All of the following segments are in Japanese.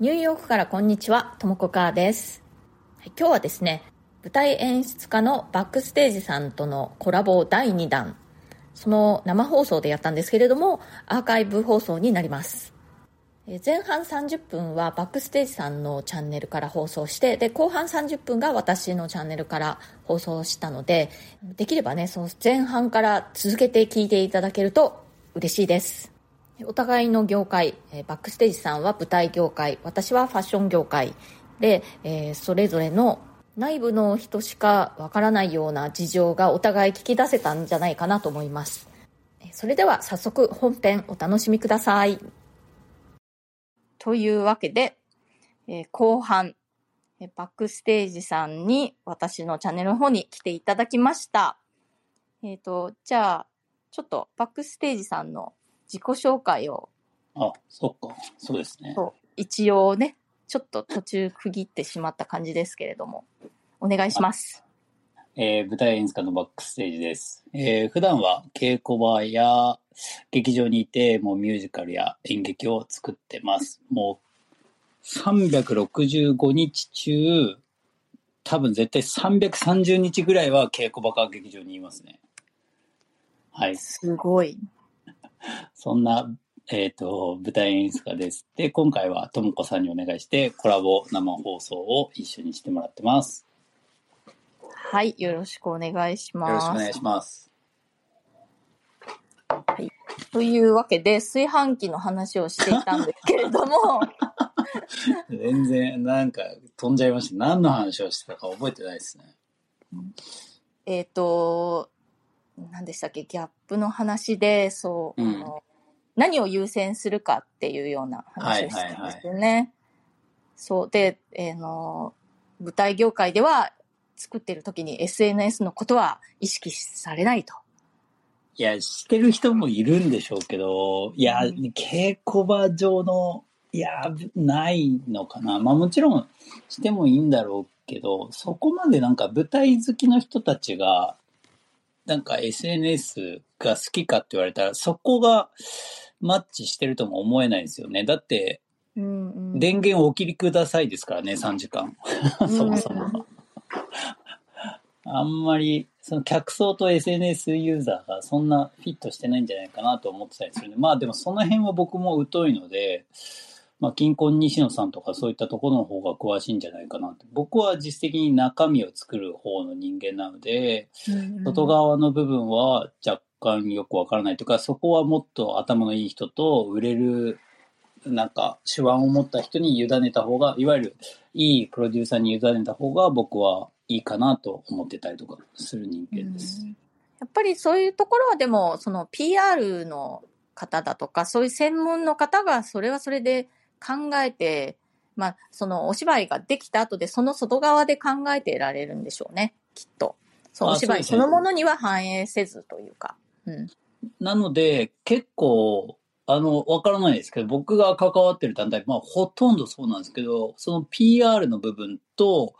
ニューヨークからこんにちは、ともこかーです。今日はですね、舞台演出家のバックステージさんとのコラボ第2弾、その生放送でやったんですけれども、アーカイブ放送になります。前半30分はバックステージさんのチャンネルから放送して、で、後半30分が私のチャンネルから放送したので、できればね、その前半から続けて聞いていただけると嬉しいです。お互いの業界、えバックステージさんは舞台業界、私はファッション業界で、えーそれぞれの内部の人しかわからないような事情がお互い聞き出せたんじゃないかなと思います。それでは早速本編お楽しみください。というわけで、えー後半、えーバックステージさんに私のチャンネルの方に来ていただきました。えっ、と、じゃあ、ちょっとバックステージさんの自己紹介をあ、そっか。そうですね。一応ね、ちょっと途中区切ってしまった感じですけれども、お願いします。えー舞台演出家のバックステージです。えー普段は稽古場や劇場にいて、もうミュージカルや演劇を作ってます。もう365日中、多分絶対330日ぐらいは稽古場か劇場にいますね。はい。すごい。そんな、えっ、と、舞台演出家です。で、今回はともこさんにお願いして、コラボ生放送を一緒にしてもらってます。はい、よろしくお願いします。よろしくお願いします。というわけで、炊飯器の話をしていたんですけれども、全然、なんか、飛んじゃいました。何の話をしてたか覚えてないですね。えっと、何でしたっけ、ギャップの話で、そう、うんあの何を優先するかっていうような話をしたんですよね。そう。で、えーの、舞台業界では作ってる時に SNS のことは意識されないと。いや、してる人もいるんでしょうけど、いや、うん稽古場上の、いや、ないのかな。まあもちろんしてもいいんだろうけど、そこまでなんか舞台好きの人たちが、なんか SNS が好きかって言われたら、そこがマッチしてるとも思えないですよね。だって、うんうん電源をお切りくださいですからね、3時間。そもそも。あんまり、その客層と SNS ユーザーがそんなフィットしてないんじゃないかなと思ってたりするんで、まあでもその辺は僕も疎いので、まあ、金婚西野さんとかそういったところの方が詳しいんじゃないかなって。僕は実質的に中身を作る方の人間なので、外側の部分は若干よくわからないというか、そこはもっと頭のいい人と売れる、なんか手腕を持った人に委ねた方が、いわゆるいいプロデューサーに委ねた方が僕はいいかなと思ってたりとかする人間です。うんやっぱりそういうところはでも、その PR の方だとか、そういう専門の方がそれはそれで考えて、まあ、そのお芝居ができた後でその外側で考えてられるんでしょうね、きっと。そのあお芝居そのものには反映せずというか。うん。なので、結構、あの、わからないですけど、僕が関わってる団体、まあ、ほとんどそうなんですけど、その PR の部分と、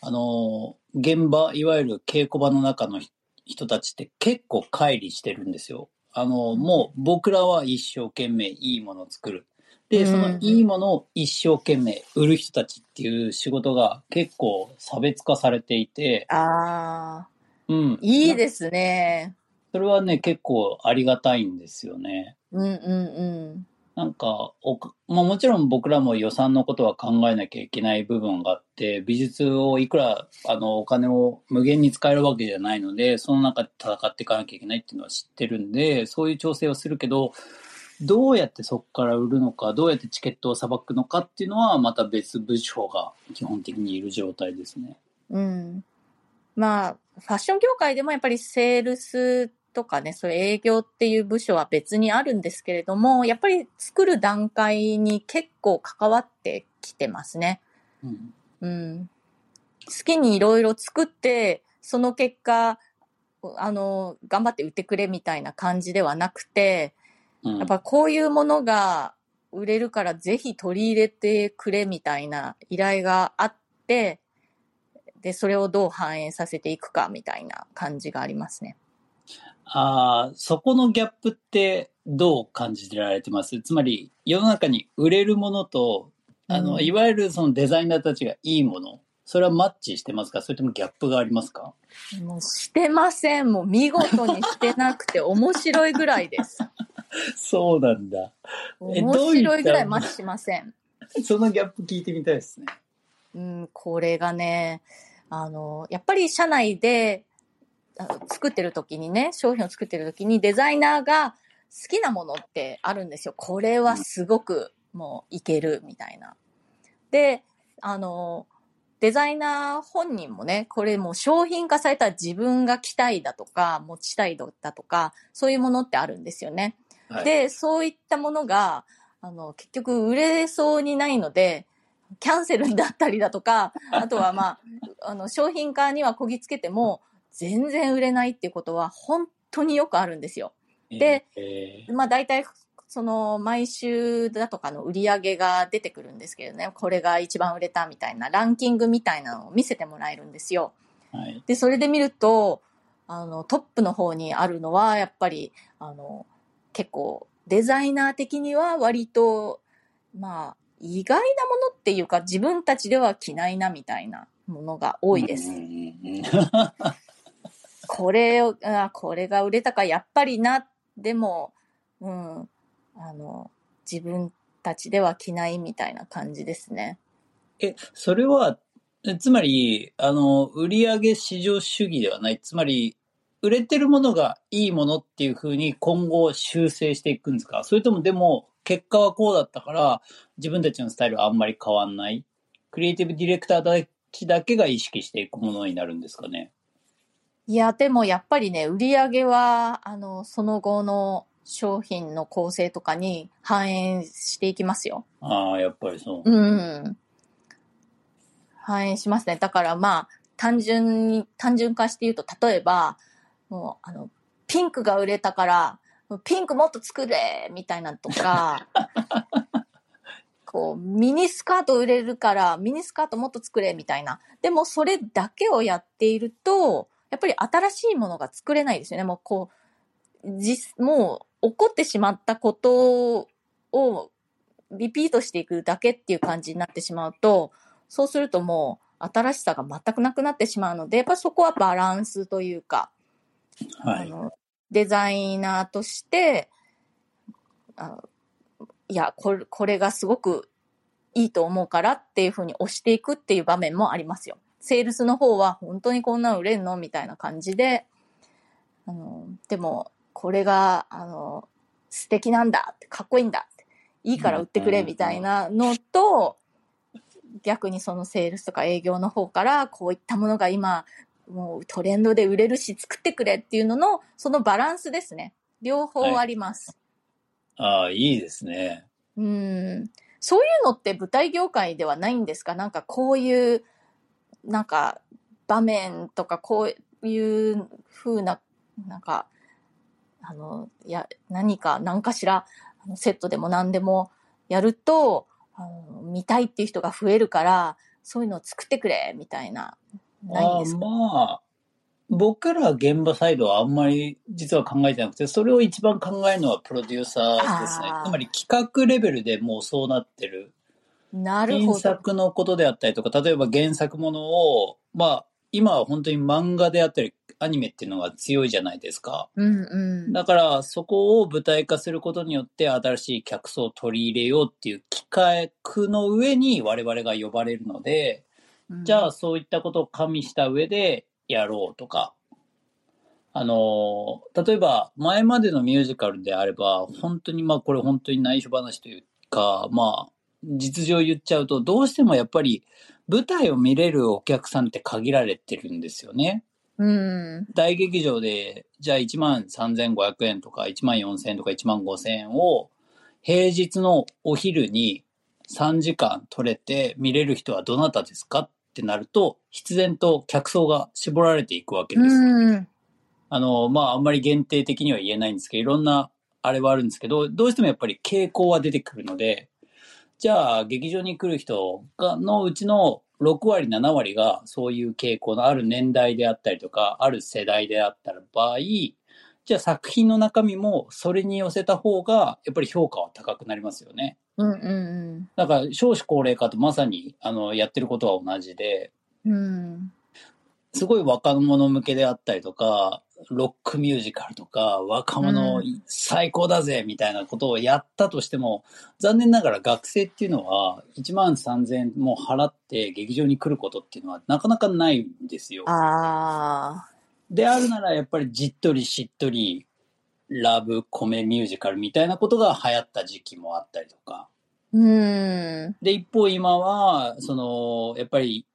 あの、現場、いわゆる稽古場の中の人人たちって結構乖離してるんですよ。あの、もう僕らは一生懸命いいものを作る。で、そのいいものを一生懸命売る人たちっていう仕事が結構差別化されていて、ああ、うん。いいですね。それはね、結構ありがたいんですよね。うんうんうん。なんかおか、まあもちろん僕らも予算のことは考えなきゃいけない部分があって、美術をいくら、あの、お金を無限に使えるわけじゃないので、その中で戦っていかなきゃいけないっていうのは知ってるんで、そういう調整をするけど、どうやってそこから売るのか、どうやってチケットをさばくのかっていうのは、また別部署が基本的にいる状態ですね。うん。まあ、ファッション業界でもやっぱりセールスとかね、そういう営業っていう部署は別にあるんですけれども、やっぱり作る段階に結構関わってきてますね。うん。うん。好きにいろいろ作って、その結果、あの、頑張って売ってくれみたいな感じではなくて、うんやっぱこういうものが売れるからぜひ取り入れてくれみたいな依頼があって、で、それをどう反映させていくかみたいな感じがありますね。ああ、そこのギャップってどう感じられてます？つまり、世の中に売れるものと、あの、うんいわゆるそのデザイナーたちがいいもの、それはマッチしてますか？それともギャップがありますか？もうしてません。もう見事にしてなくて面白いぐらいです。そうなんだ。え面白いぐらいマッチしません。そのギャップ聞いてみたいですね。うん、これがね、あの、やっぱり社内であ作ってる時にね、商品を作ってる時にデザイナーが好きなものってあるんですよ。これはすごくもういけるみたいな。で、あの、デザイナー本人もね、これもう商品化されたら自分が着たいだとか、持ちたいだとか、そういうものってあるんですよね。はい、で、そういったものが、あの、結局売れそうにないので、キャンセルになったりだとか、あとはまあ、あの、商品化にはこぎつけても、全然売れないっていうことは本当によくあるんですよ。で、えー。まあ大体、その、毎週だとかの売り上げが出てくるんですけどね、これが一番売れたみたいなランキングみたいなのを見せてもらえるんですよ。はい、で、それで見ると、あの、トップの方にあるのは、やっぱり、あの、結構、デザイナー的には割と、まあ、意外なものっていうか、自分たちでは着ないなみたいなものが多いです。これを、あこれが売れたか、やっぱりな、でも、うん、あの、自分たちでは着ないみたいな感じですね。え、それは、えつまり、あの、売上市場主義ではない。つまり、売れてるものがいいものっていうふうに今後修正していくんですか？それともでも、結果はこうだったから、自分たちのスタイルはあんまり変わんない？クリエイティブディレクターたちだけが意識していくものになるんですかね？いや、でもやっぱりね、売り上げは、あの、その後の商品の構成とかに反映していきますよ。ああ、やっぱりそう。うん。反映しますね。だからまあ、単純に、単純化して言うと、例えば、もう、あの、ピンクが売れたから、ピンクもっと作れみたいなのとか、こう、ミニスカート売れるから、ミニスカートもっと作れみたいな。でも、それだけをやっていると、やっぱり新しいものが作れないですよね。もう、こう、実、もう、起こってしまったことを、リピートしていくだけっていう感じになってしまうと、そうするともう、新しさが全くなくなってしまうので、やっぱそこはバランスというか、はい。あの、デザイナーとして、あいや、これ、これがすごくいいと思うからっていうふうに押していくっていう場面もありますよ。セールスの方は本当にこんなの売れんのみたいな感じで、あの、でも、これが、あの、素敵なんだって、かっこいいんだって、いいから売ってくれみたいなのと、逆にそのセールスとか営業の方から、こういったものが今、もうトレンドで売れるし作ってくれっていうのの、そのバランスですね。両方あります。ああ、いいですね。うん。そういうのって舞台業界ではないんですか？なんかこういう、なんか場面とかこういう風な、なんか、あの、いや、何か、何かしら、セットでも何でもやると、あの見たいっていう人が増えるから、そういうのを作ってくれ、みたいな、ないんですか？まあ、僕ら現場サイドはあんまり実は考えてなくて、それを一番考えるのはプロデューサーですねつまり企画レベルでもうそうなってる。原なるほど。作のことであったりとか、例えば原作ものを、まあ、今は本当に漫画であったり、アニメっていうのが強いじゃないですか。うんうん。だから、そこを舞台化することによって、新しい客層を取り入れようっていう企画の上に我々が呼ばれるので、じゃあそういったことを加味した上でやろうとか、あの、例えば前までのミュージカルであれば、本当にまあこれ本当に内緒話というか、まあ実情言っちゃうと、どうしてもやっぱり舞台を見れるお客さんって限られてるんですよね。うん。大劇場で、じゃあ1万3500円とか1万4000円とか1万5000円を平日のお昼に3時間取れて見れる人はどなたですかってなると、必然と客層が絞られていくわけです。うん。あの、まあ、あんまり限定的には言えないんですけど、いろんなあれはあるんですけど、どうしてもやっぱり傾向は出てくるので、じゃあ、劇場に来る人がのうちの6割、7割がそういう傾向のある年代であったりとか、ある世代であった場合、じゃあ作品の中身もそれに寄せた方が、やっぱり評価は高くなりますよね。うんうんだから少子高齢化とまさにあのやってることは同じで、うん。うん。すごい若者向けであったりとか、ロックミュージカルとか、若者う最高だぜみたいなことをやったとしても、残念ながら学生っていうのは1万3000円も払って劇場に来ることっていうのはなかなかないんですよ。ああ。であるならやっぱりじっとりしっとりラブコメミュージカルみたいなことが流行った時期もあったりとか。うん。で、一方今は、その、やっぱり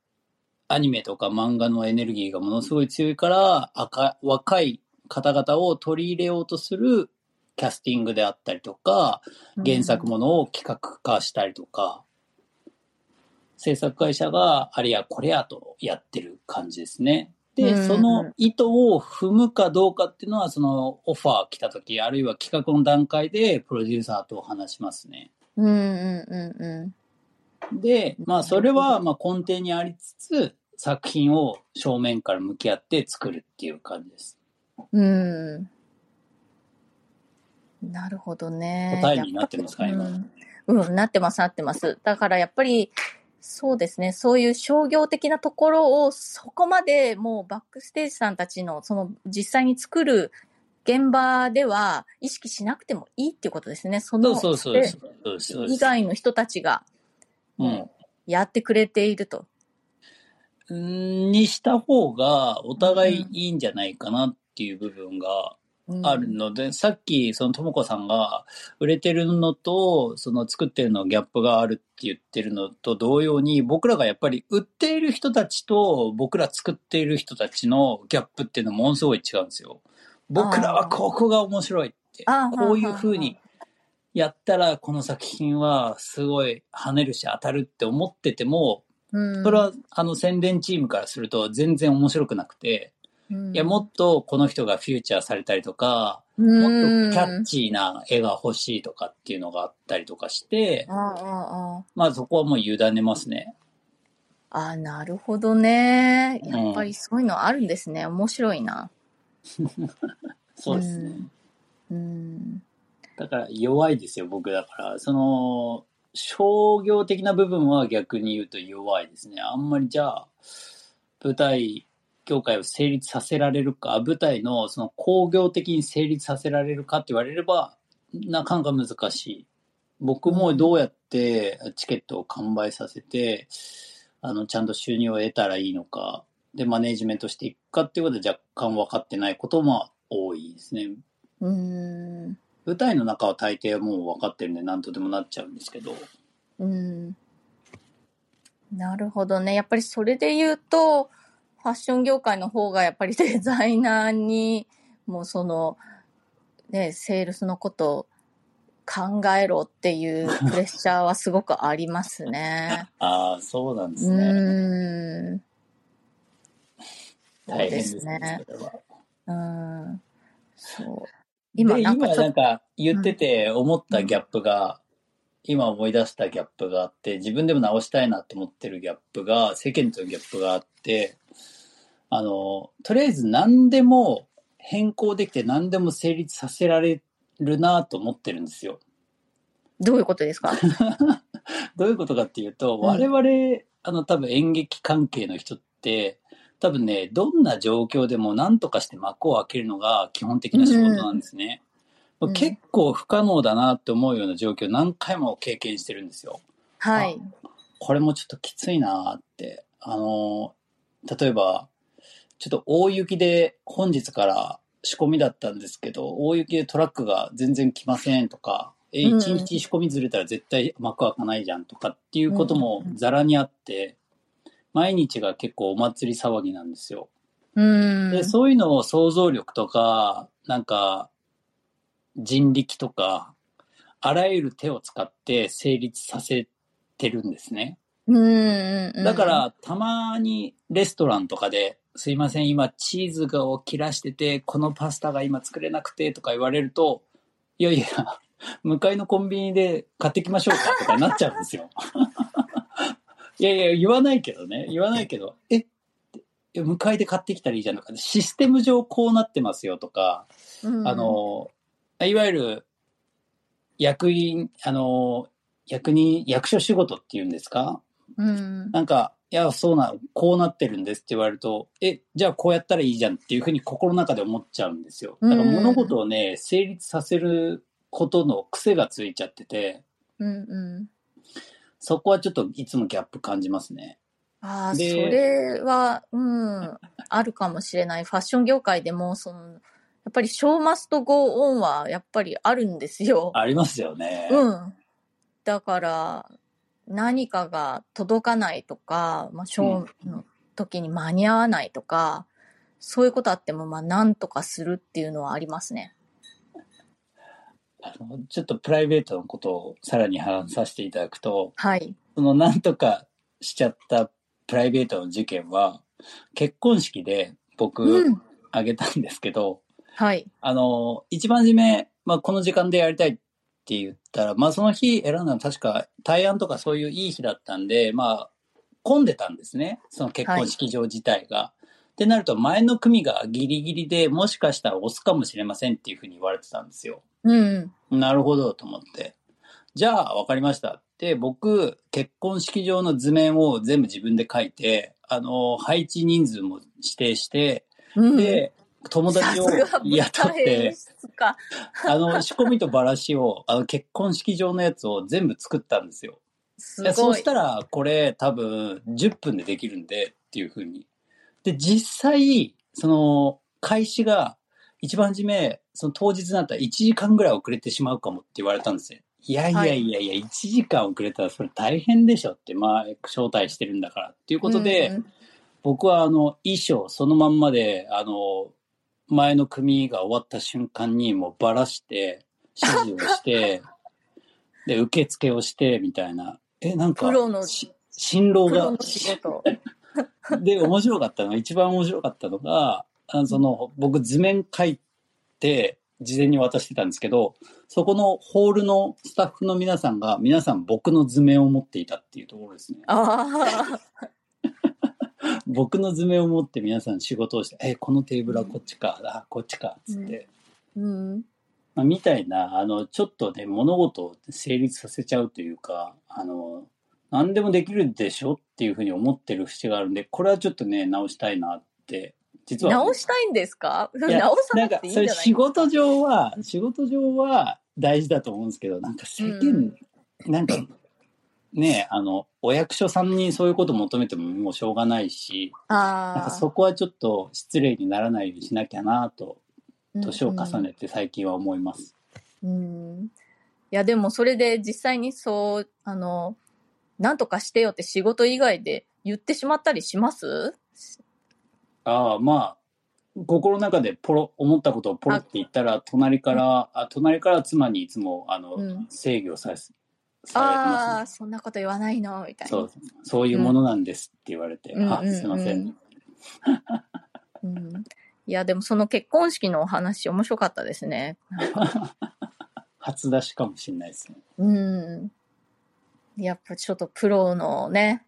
アニメとか漫画のエネルギーがものすごい強いから、赤若い方々を取り入れようとするキャスティングであったりとか、原作ものを企画化したりとか、制作会社があれやこれやとやってる感じですね。で、うんその意図を踏むかどうかっていうのは、そのオファー来た時、あるいは企画の段階でプロデューサーと話しますね。うんうんうんうん。で、まあそれはまあ根底にありつつ、作品を正面から向き合って作るっていう感じです。うん。なるほどね。答えになってますか今うん、うん、なってます、なってます。だからやっぱり、そうですね、そういう商業的なところをそこまでもうバックステージさんたちのその実際に作る現場では意識しなくてもいいっていうことですね。そそのうそうそう。そう。以外の人たちがうん。やってくれていると。うんにした方がお互いいいんじゃないかなっていう部分がうんあるので、さっきそのともこさんが売れてるのとその作ってるのギャップがあるって言ってるのと同様に僕らがやっぱり売っている人たちと僕ら作っている人たちのギャップっていうのはものすごい違うんですよ。僕らはここが面白いってこういう風にやったらこの作品はすごい跳ねるし当たるって思っててもうん。それはあの宣伝チームからすると全然面白くなくて、うんいやもっとこの人がフューチャーされたりとか、ももっとキャッチーな絵が欲しいとかっていうのがあったりとかしてあ、あまあそこはもう委ねますね。ああ、なるほどね。うんやっぱりそういうのあるんですね。面白いな。そうですね。うん。だから弱いですよ、僕だから。その、商業的な部分は逆に言うと弱いですね。あんまりじゃあ、舞台業界を成立させられるか、舞台のその工業的に成立させられるかって言われれば、なかなか難しい。僕もどうやってチケットを完売させて、あの、ちゃんと収入を得たらいいのか、で、マネージメントしていくかっていうことは若干分かってないことも多いですね。うん。舞台の中は大抵もう分かってるんで何とでもなっちゃうんですけどうん。なるほどね。やっぱりそれで言うと、ファッション業界の方がやっぱりデザイナーに、もうその、ね、セールスのことを考えろっていうプレッシャーはすごくありますね。ああそうなんですうねう大変でですすねね。それはうん。そう。今今なんかなんか言ってて思ったギャップが、今思い出したギャップがあって自分でも直したいなと思ってるギャップが世間とのギャップがあってあのとりあえず何でも変更できて何でも成立させられるなと思ってるんですよ。どういうことですか？どういうことかっていうと、うん我々、あの、多分演劇関係の人って、多分ね、どんな状況でも何とかして幕を開けるのが基本的な仕事なんですね。うん結構不可能だなって思うような状況何回も経験してるんですよ。はい。これもちょっときついなって。あの、例えば、ちょっと大雪で本日から仕込みだったんですけど、大雪でトラックが全然来ませんとか、え、うん一日仕込みずれたら絶対幕開かないじゃんとかっていうこともうんざらにあって、毎日が結構お祭り騒ぎなんですよ。うん。で、そういうのを想像力とか、なんか、人力とか、あらゆる手を使って成立させてるんですね。だか、ら、たまにレストランとかで、すいません、今チーズを切らしてて、このパスタが今作れなくてとか言われると、いやいや、向かいのコンビニで買ってきましょうかとかなっちゃうんですよ。いやいや、言わないけどね、言わないけど、え、向かいで買ってきたらいいじゃんとか、システム上こうなってますよとか、うんあ、の、いわゆる役員、あの、役人、役所仕事っていうんですか？うん。なんか、いや、そうな、こうなってるんですって言われると、え、じゃあこうやったらいいじゃんっていうふうに心の中で思っちゃうんですよ。だからうん物事をね、成立させることの癖がついちゃってて、うんうん。そこはちょっといつもギャップ感じますね。ああ、そでれは、うん、あるかもしれない。ファッション業界でも、その、やっぱりショーマストゴーオンはやっぱりあるんですよ。ありますよね。うん。だから、何かが届かないとか、まあ、ショーの時に間に合わないとか、そういうことあっても、まあ、なんとかするっていうのはありますね。あのちょっとプライベートのことをさらに話させていただくと、はい。そのなんとかしちゃったプライベートの事件は、結婚式で僕、うん。あげたんですけど、はい。あの、一番初め、まあ、この時間でやりたいって言ったら、まあ、その日選んだのは確か対案とかそういういい日だったんで、まあ、混んでたんですね。その結婚式場自体が。ってなると、前の組がギリギリでもしかしたら押すかもしれませんっていうふうに言われてたんですよ。うん。なるほどと思って。じゃあ、わかりましたって、僕、結婚式場の図面を全部自分で書いて、あの、配置人数も指定して、うん、で、友達を雇って。あの、仕込みとバラシを、あの、結婚式場のやつを全部作ったんですよ。すでそう。したら、これ多分10分でできるんでっていう風に。で、実際、その、開始が一番初め、その当日になったら1時間ぐらい遅れてしまうかもって言われたんですよ。いやいやいやいや、1時間遅れたらそれ大変でしょって、まあ、招待してるんだからっていうことで、うん僕はあの、衣装そのまんまで、あの、前の組が終わった瞬間にもうばらして、指示をして、で、受付をして、みたいな。え、なんかプロの、し新郎が。で、面白かったのが、一番面白かったのが、あのその、僕図面書いて、事前に渡してたんですけど、そこのホールのスタッフの皆さんが、皆さん僕の図面を持っていたっていうところですね。ああ。僕の図面を持って皆さん仕事をして、え、このテーブルはこっちか、あ、こっちか、つって。うん。まあ、みたいな、あの、ちょっとね、物事を成立させちゃうというか、あの、何でもできるでしょっていうふうに思ってる節があるんで、これはちょっとね、直したいなって、実は。直したいんですか？直さなくていいんじゃない仕事上は、仕事上は大事だと思うんですけど、なんか世間、なんか、ね、あの、お役所さんにそういうこと求めてももうしょうがないし、なんか。そこはちょっと失礼にならないようにしなきゃなと、年を重ねて最近は思います。うん。いや、でもそれで実際にそう、あの、なんとかしてよって仕事以外で言ってしまったりします？ああ、まあ、心の中でポロ、思ったことをポロって言ったら、隣から、あ隣から妻にいつも、あの、うん制御さああ、そんなこと言わないのみたいな。そう、そういうものなんですって言われて、あ、うんうんうんすいません。うん。いや、でもその結婚式のお話面白かったですね。初出しかもしれないですね。うん。やっぱちょっとプロのね、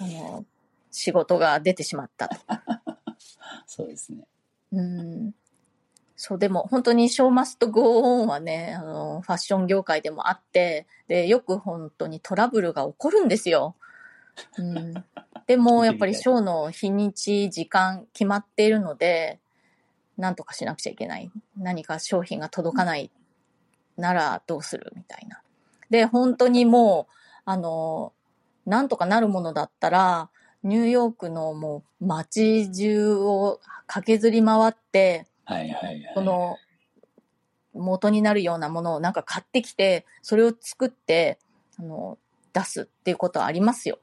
あの、仕事が出てしまったと。そうですね。うん。そう、でも本当にショーマストゴーオンはね、あの、ファッション業界でもあって、で、よく本当にトラブルが起こるんですよ。うん。でも、やっぱりショーの日にち、時間決まっているので、なんとかしなくちゃいけない。何か商品が届かないならどうするみたいな。で、本当にもう、あの、なんとかなるものだったら、ニューヨークのもう街中を駆けずり回って、はいはいはい。この元になるようなものをなんか買ってきて、それを作って、あの、出すっていうことはありますよ。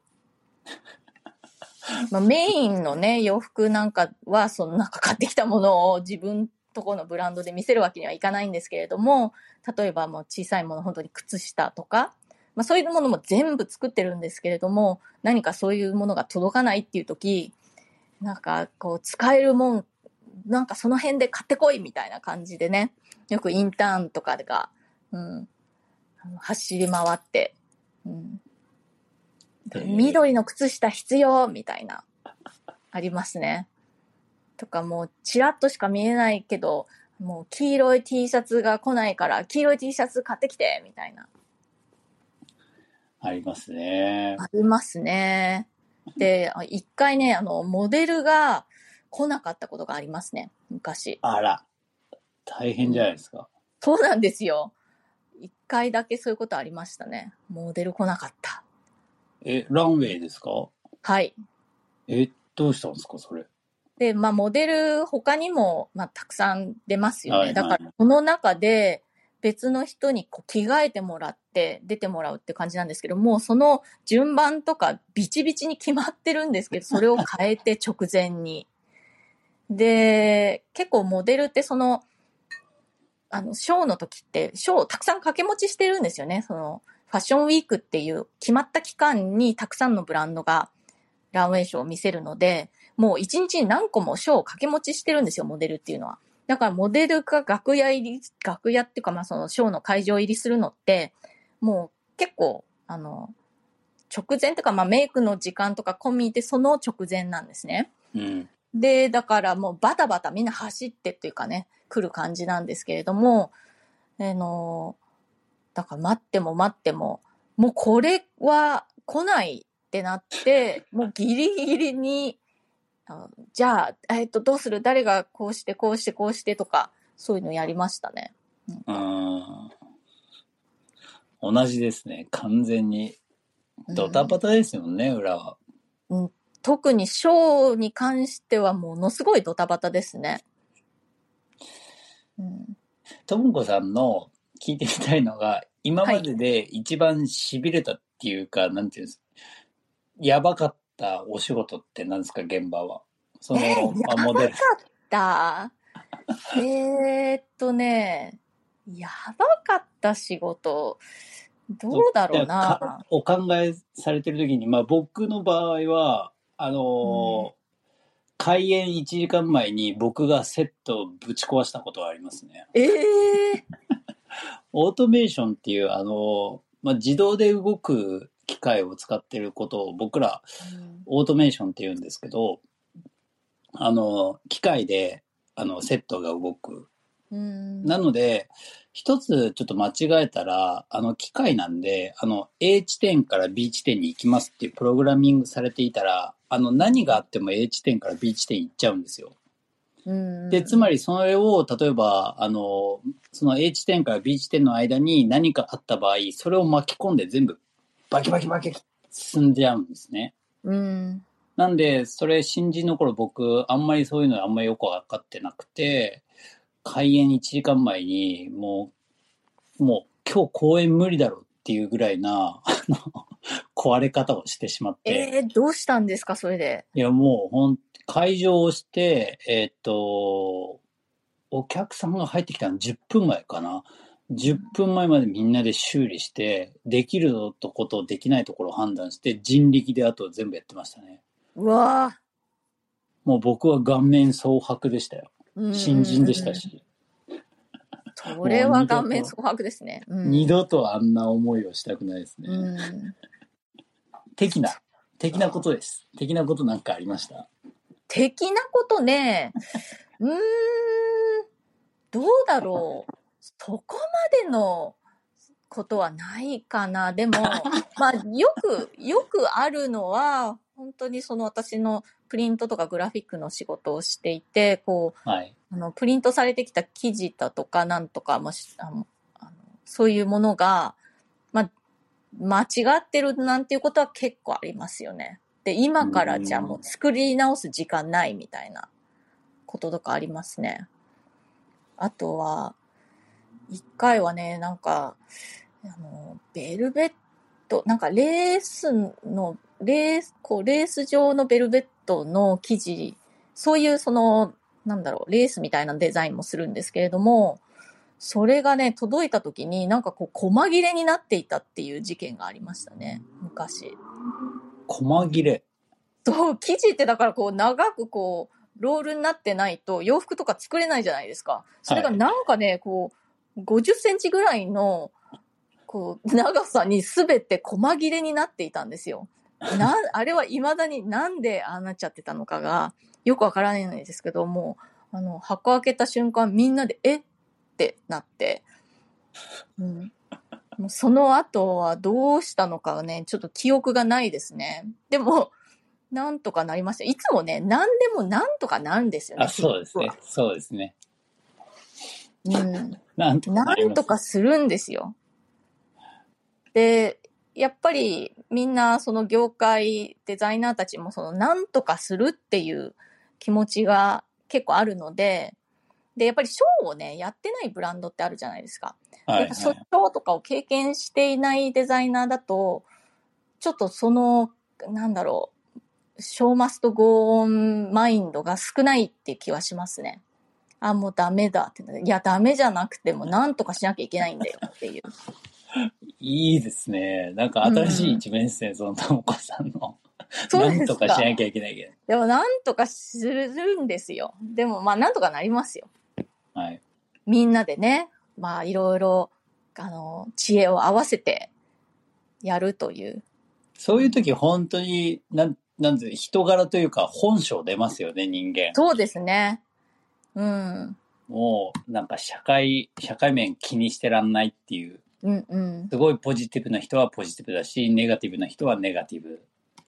まあ、メインのね、洋服なんかは、そのなんか買ってきたものを自分とこのブランドで見せるわけにはいかないんですけれども、例えばもう小さいもの、本当に靴下とか、まあそういうものも全部作ってるんですけれども、何かそういうものが届かないっていう時、なんかこう使えるもん、なんかその辺で買ってこいみたいな感じでね、よくインターンとかが、うん、走り回って、うん、えー緑の靴下必要みたいな、ありますね。とかもうチラッとしか見えないけど、もう黄色い T シャツが来ないから黄色い T シャツ買ってきてみたいな。ありますね。ありますね。で、あ一回ね、あの、モデルが来なかったことがありますね。昔。あら、大変じゃないですか。そうなんですよ。一回だけそういうことありましたね。モデル来なかった。え、ランウェイですか？はい。え、どうしたんですか、それ？で、まあ、モデル他にも、まあ、たくさん出ますよね。はいはいだから、この中で別の人にこう着替えてもらって出てもらうって感じなんですけども、その順番とかビチビチに決まってるんですけど、それを変えて直前に。で、結構モデルってその、あの、ショーの時って、ショーをたくさん掛け持ちしてるんですよね。その、ファッションウィークっていう決まった期間にたくさんのブランドがランウェイショーを見せるので、もう一日に何個もショーを掛け持ちしてるんですよ、モデルっていうのは。だからモデルが楽屋入り、楽屋っていうかまあそのショーの会場入りするのって、もう結構、あの、直前とかまあメイクの時間とか込みでその直前なんですね。うん。で、だからもうバタバタみんな走ってっていうかね、来る感じなんですけれども、あの、だから待っても待っても、もうこれは来ないってなって、もうギリギリに、あじゃあ、えっと、どうする？誰がこうして、こうして、こうしてとか、そういうのやりましたね。うん。同じですね。完全に。うんドタバタですよね、裏は。特にショーに関してはものすごいドタバタですね。うん、ともこさんの聞いてみたいのが、今までで一番痺れたっていうか、なんていうんですやばかったお仕事って何ですか、現場は？その、えまあモデル。だ。えーっとね、やばかった仕事、どうだろういやなか。お考えされてる時に、まあ僕の場合は、あのー開演1時間前に僕がセットをぶち壊したことはありますね。ええオートメーションっていう、あのーまあ、自動で動く機械を使ってることを僕らオートメーションって言うんですけど、あの、機械で、あの、セットが動く。うん。なので、一つちょっと間違えたら、あの、機械なんで、あの、A 地点から B 地点に行きますっていうプログラミングされていたら、あの、何があっても A 地点から B 地点行っちゃうんですよ。うんで、つまりそれを、例えば、あの、その A 地点から B 地点の間に何かあった場合、それを巻き込んで全部バキバキバキ進んじゃうんですね。うん。なんで、それ新人の頃僕、あんまりそういうのあんまりよくわかってなくて、開演1時間前に、もう、もう今日公演無理だろっていうぐらいな、あの、壊れ方をしてしまって、えー、どうしたんですか、それで？いやもうほん、会場をして、えーっと、お客さんが入ってきたの10分前かな。10分前までみんなで修理して、できるとことできないところを判断して、人力であと全部やってましたね。うわもう僕は顔面蒼白でしたよ。ぁ新人でした。し。それは顔面蒼白ですね。うん二度とあんな思いをしたくないですね。うん。的な、的なことです。的なことなんかありました？的なことね、うーん、どうだろう。そこまでのことはないかな。でも、まあ、よく、よくあるのは、本当にその私のプリントとかグラフィックの仕事をしていて、こう、はい。あの、プリントされてきた記事だとか、なんとか、もし、あの、あのそういうものが、まあ、間違ってるなんていうことは結構ありますよね。で、今からじゃあもう作り直す時間ないみたいなこととかありますね。あとは、一回はね、なんか、あの、ベルベット、なんかレースの、レース、こう、レース状のベルベットの生地、そういうその、なんだろう、レースみたいなデザインもするんですけれども、それがね、届いた時になんかこう、細切れになっていたっていう事件がありましたね、昔。細切れ。そう、生地ってだからこう、長くこう、ロールになってないと洋服とか作れないじゃないですか。それがなんかね、こう、50センチぐらいの、こう、長さにすべて細切れになっていたんですよ。な、あれは未だになんでああなっちゃってたのかがよくわからないんですけども、あの、箱開けた瞬間みんなで、え？ってなって、うん。もうその後はどうしたのかね、ちょっと記憶がないですね。でも、なんとかなりました。いつもね、何でもなんとかなるんですよね。あ、そうですね。そうですね。うん。なんとかするんですよ。で、やっぱりみんなその業界デザイナーたちもそのなんとかするっていう気持ちが結構あるので、で、やっぱりショーをね、やってないブランドってあるじゃないですか。はい、やっぱショーとかを経験していないデザイナーだと、ちょっとその、なんだろう、ショーマストゴーンマインドが少ないって気はしますね。あ、もうダメだって。いや、ダメじゃなくても、なんとかしなきゃいけないんだよっていう。いいですね。なんか新しい一面ですね、そのともこさんの。そうですなんとかしなきゃいけないけでも、なんとかするんですよ。でも、まあ、なんとかなりますよ。ど。はい。みんなでね、まあ、いろいろ、あの、知恵を合わせてやるという。そういう時本当に、なん、なんて人柄というか本性出ますよね、人間。そうですね。うん。もう、なんか社会、社会面気にしてらんないっていう、うんうん。すごいポジティブな人はポジティブだし、ネガティブな人はネガティブ。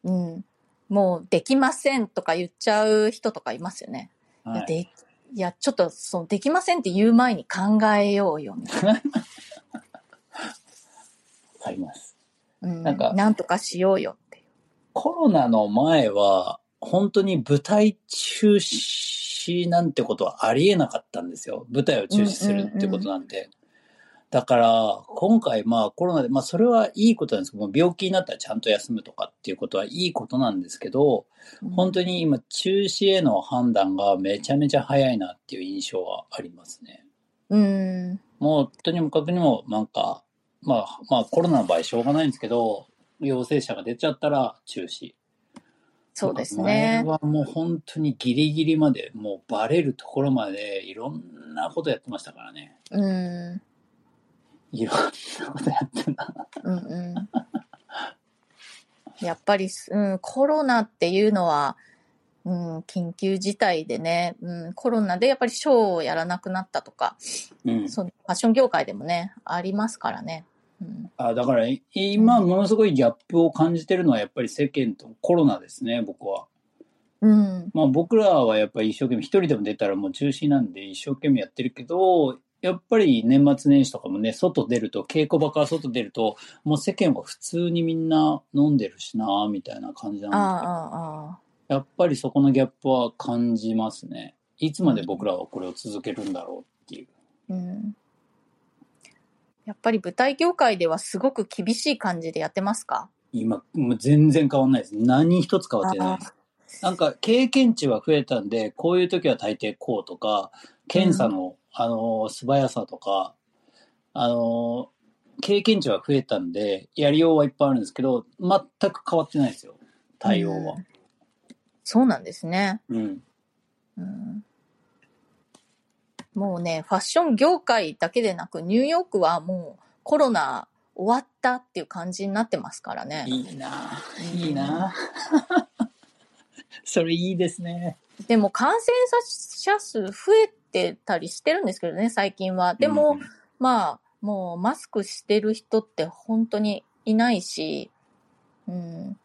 うん。もう、できませんとか言っちゃう人とかいますよね。いや、はい。で、いや、ちょっと、その、できませんって言う前に考えようよ、みたいな。あります。うん。なんかなんとかしようよって。コロナの前は、本当に舞台中止なんてことはありえなかったんですよ。舞台を中止するってことなんて。だから、今回まあコロナで、まあそれはいいことなんですけど、病気になったらちゃんと休むとかっていうことはいいことなんですけど、本当に今中止への判断がめちゃめちゃ早いなっていう印象はありますね。うん。もうとにもかくにもなんか、まあまあコロナの場合しょうがないんですけど、陽性者が出ちゃったら中止。そうですね前。はもう本当にギリギリまで、もうバレるところまでいろんなことやってましたからね。うん。いろんなことやってんだな。うんうん。やっぱり、うん、コロナっていうのは、うん、緊急事態でね、うん、コロナでやっぱりショーをやらなくなったとか、うん。そのファッション業界でもね、ありますからね。うん、あだから今ものすごいギャップを感じてるのはやっぱり世間とコロナですね、僕は。うん、まあ僕らはやっぱり一生懸命、一人でも出たらもう中止なんで一生懸命やってるけど、やっぱり年末年始とかもね、外出ると、稽古場から外出ると、もう世間は普通にみんな飲んでるしな、みたいな感じなんでああ、ああ、やっぱりそこのギャップは感じますね。いつまで僕らはこれを続けるんだろうっていう。うん。やっぱり舞台業界ではすごく厳しい感じでやってますか？今、もう全然変わんないです。何一つ変わってないです。なんか経験値は増えたんで、こういう時は大抵こうとか、検査の、あの、素早さとか、あの、経験値は増えたんで、やりようはいっぱいあるんですけど、全く変わってないですよ。対応は。そうなんですね。うん。うんもうね、ファッション業界だけでなく、ニューヨークはもうコロナ終わったっていう感じになってますからね。いいなぁいいなぁ それいいですね。でも感染者数増えてたりしてるんですけどね、最近は。でも、うんまあ、もうマスクしてる人って本当にいないし、うん。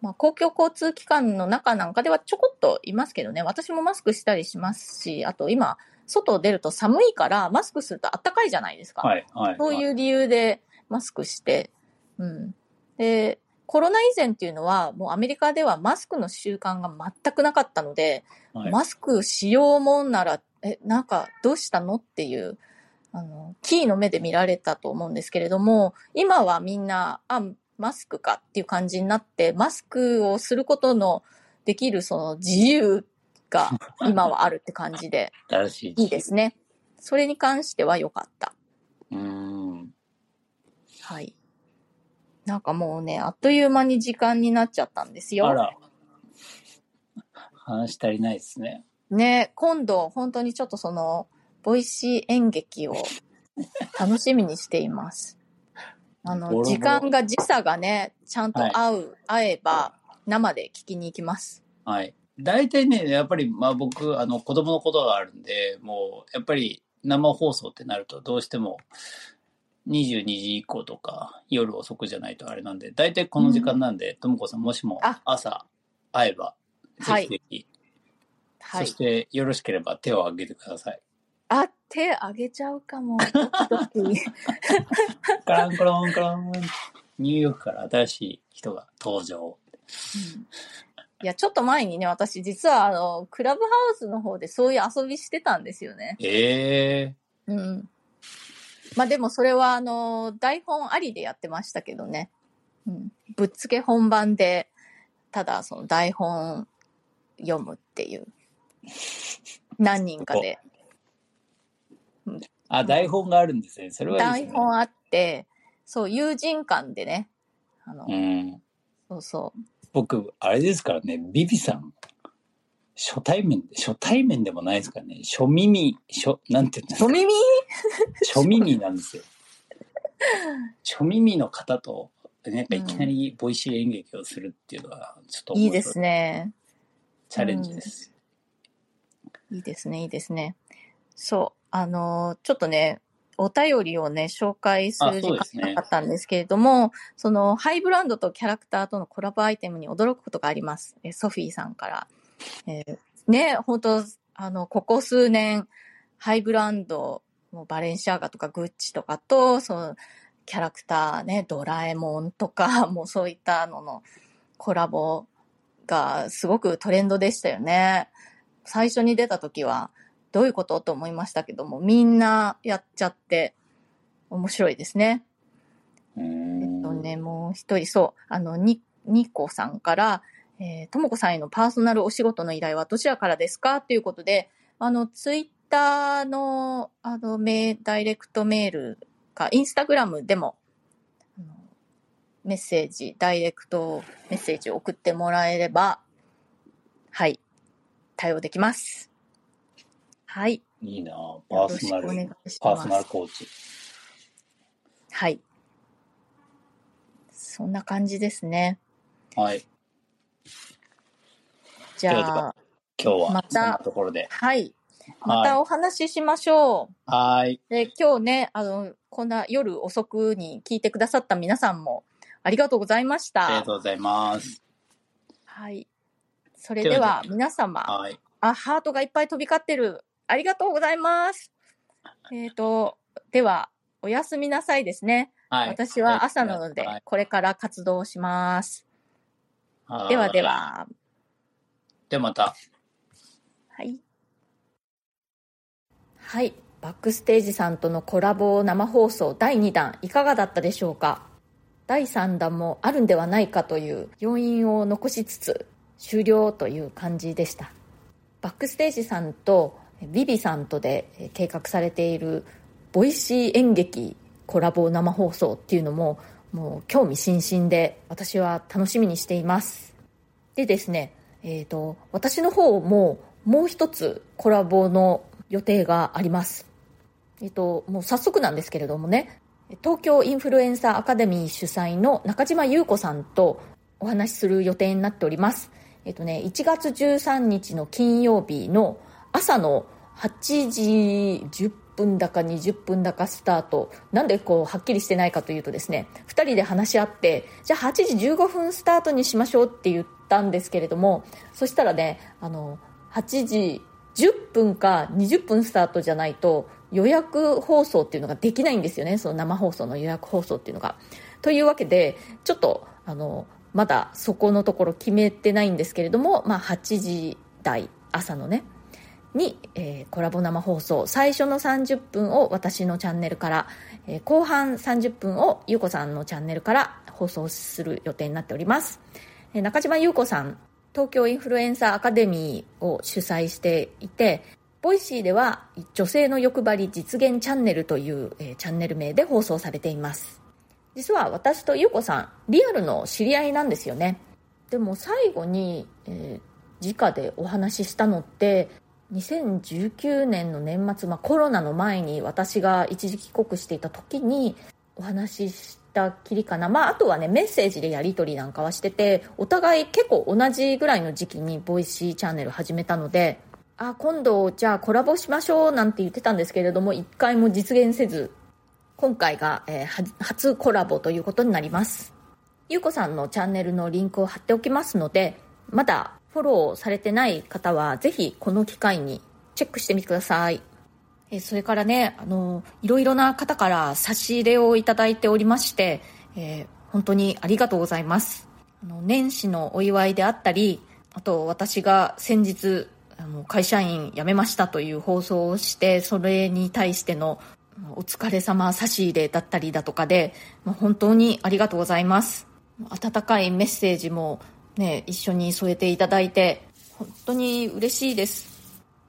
まあ、公共交通機関の中なんかではちょこっといますけどね、私もマスクしたりしますし、あと今、外出ると寒いからマスクすると暖かいじゃないですか。はい、はい。そういう理由でマスクして、うん。で、コロナ以前っていうのは、もうアメリカではマスクの習慣が全くなかったので、はい、マスクしようもんなら、え、なんかどうしたのっていう、あの、キーの目で見られたと思うんですけれども、今はみんな、あ、マスクかっていう感じになって、マスクをすることのできるその自由が 今はあるって感じで、い。いいですね。それに関しては良かった。うーん。はい。なんかもうね、あっという間に時間になっちゃったんですよ。あら。話足りないですね。ね、今度本当にちょっとその、 Voicy 演劇を楽しみにしています。あの、ボロボロ時間が時差がね、ちゃんと合う、合えば、生で聞きに行きます。はい。大体ね、やっぱり、まあ僕、あの、子供のことがあるんで、もう、やっぱり生放送ってなると、どうしても、22時以降とか、夜遅くじゃないとあれなんで、大体この時間なんで、ともこさん、もしもあ朝会えば、はいぜひぜひ、はいそし。てよろしければ手を挙げてください。あ、手あげちゃうかも。ドキドキカランコロンコロン。ニューヨークから新しい人が登場。うんいや、ちょっと前にね、私実はあの、クラブハウスの方でそういう遊びしてたんですよね。ええうん。まあでもそれはあの、台本ありでやってましたけどね。うん。ぶっつけ本番で、ただその台本読むっていう。何人かで。あ、台本があるんですね。それはいいですね。台本あって、そう、友人間でね。あの、うん。そうそう。僕、あれですからね、ビビさん、初対面、初対面でもないですからね、初耳、初、なんて言うんですか？お耳？初耳なんですよ。初耳の方と、なんかいきなりボイシー演劇をするっていうのは、ちょっと面白いですね。チャレンジです。いいですね、いいですね。そう、あのーちょっとね、お便りをね、紹介する時間なかったんですけれども、その、ハイブランドとキャラクターとのコラボアイテムに驚くことがあります。えソフィーさんから。えーね、本当あの、ここ数年、ハイブランド、もうバレンシアガとかグッチとかと、その、キャラクターね、ドラえもんとか、もうそういったののコラボがすごくトレンドでしたよね。最初に出た時は、どういうことと思いましたけども、みんなやっちゃって、面白いですね。えんっとね、もう一人、そう、あの、に、にこさんから、えーともこさんへのパーソナルお仕事の依頼はどちらからですか？ということで、あの、ツイッターの、あの、メダイレクトメールか、インスタグラムでも、メッセージ、ダイレクトメッセージを送ってもらえれば、はい、対応できます。はい。いいなよパーろソナルしくお願い、しパーソナル。コーチ。はい。そんな感じですね。はい。じゃあ、今日はまたところで。はい。まはたお話ししましょう。い。はい。で、今日ね、あの、こんな夜遅くに聞いてくださった皆さんもありがとうございましたありがと。うございます。はい。それでは皆様、はい。あ、ハートがいっぱい飛び交ってる。ありがとうございます。えっ、と、では、おやすみなさいですね。はい。私は朝なのではい、これから活動します。はいではで。は。ではまた。はい。はい。バックステージさんとのコラボ生放送第2弾いかがだったでしょうか？第3弾もあるんではないかという要因を残しつつ終了という感じでした。バックステージさんとビビさんとで計画されているボイシー演劇コラボ生放送っていうのももう興味津々で私は楽しみにしています。でですね、えっ、と、私の方ももう一つコラボの予定があります。えっ、と、もう早速なんですけれどもね、東京インフルエンサーアカデミー主催の中島優子さんとお話しする予定になっております。えっ、とね、1月13日の金曜日の朝の8時10分だか20分だかスタート。なんでこう、はっきりしてないかというとですね、2人で話し合って、じゃあ8時15分スタートにしましょうって言ったんですけれども、そしたらね、あの、8時10分か20分スタートじゃないと予約放送っていうのができないんですよね。その生放送の予約放送っていうのが。というわけで、ちょっと、あの、まだそこのところ決めてないんですけれども、まあ8時台、朝のね、に、えーコラボ生放送最初の30分を私のチャンネルから、えー後半30分をゆうこさんのチャンネルから放送する予定になっております、中島優子さん東京インフルエンサーアカデミーを主催していてボイシーでは女性の欲張り実現チャンネルという、えーチャンネル名で放送されています。実は私と優子さんリアルの知り合いなんですよね。でも最後に、えー直でお話ししたのって2019年の年末、まあ、コロナの前に私が一時帰国していた時にお話ししったきりかな。まあ、あとはね、メッセージでやり取りなんかはしてて、お互い結構同じぐらいの時期にボイシーチャンネル始めたので、あ、今度じゃあコラボしましょうなんて言ってたんですけれども、一回も実現せず、今回が、えー、初コラボということになります。ゆうこさんのチャンネルのリンクを貼っておきますので、まだフォローされてない方は、ぜひこの機会にチェックしてみてください。えそれからね、あの、いろいろな方から差し入れをいただいておりまして、えー、本当にありがとうございます。あの、年始のお祝いであったり、あと私が先日、あの、会社員辞めましたという放送をして、それに対してのお疲れ様差し入れだったりだとかで、も本当にありがとうございます。温かいメッセージもね、一緒に添えていただいて、本当に嬉しいです。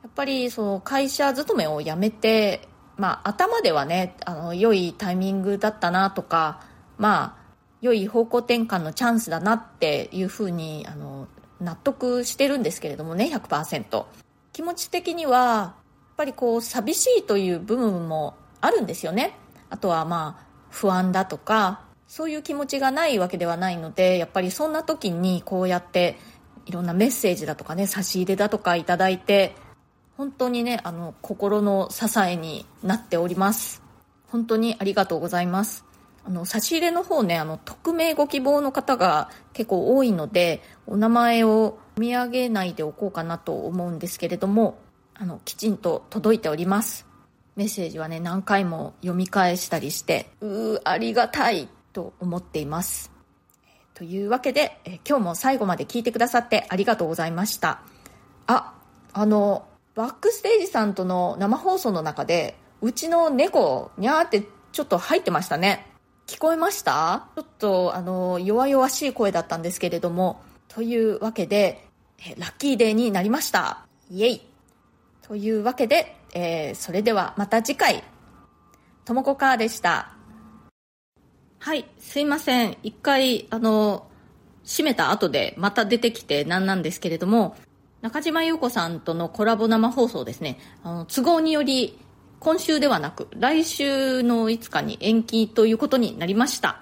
やっぱりその会社勤めを辞めて、まあ、頭ではねあの良いタイミングだったなとか、まあ、良い方向転換のチャンスだなっていうふうにあの納得してるんですけれどもね100%気持ち的にはやっぱりこう寂しいという部分もあるんですよね。あとはまあ不安だとかそういう気持ちがないわけではないのでやっぱりそんな時にこうやっていろんなメッセージだとかね差し入れだとかいただいて本当にね、あの、心の支えになっております。本当にありがとうございます。あの、差し入れの方ね、あの、匿名ご希望の方が結構多いので、お名前を見上げないでおこうかなと思うんですけれども、あの、きちんと届いております。メッセージはね、何回も読み返したりして、うー、ありがたいと思っています。というわけで、え今日も最後まで聞いてくださってありがとうございました。あ、あの、バックステージさんとの生放送の中で、うちの猫、にゃーってちょっと入ってましたね。聞こえました？ちょっと、あの、弱々しい声だったんですけれども、というわけで、えラッキーデーになりました。イェイ。というわけで、えー、それではまた次回。ともこかーでした。はい、すいません。一回、あの、閉めた後でまた出てきて何なんですけれども、中島優子さんとのコラボ生放送ですね、あの都合により今週ではなく来週の5日に延期ということになりました。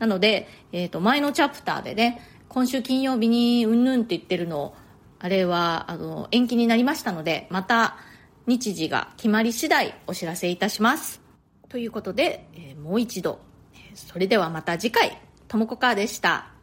なので、え、ー、と、前のチャプターでね、今週金曜日にうんぬんって言ってるのあれは、あの、延期になりましたので、また日時が決まり次第お知らせいたします。ということで、えー、もう一度、それではまた次回、ともこかーでした。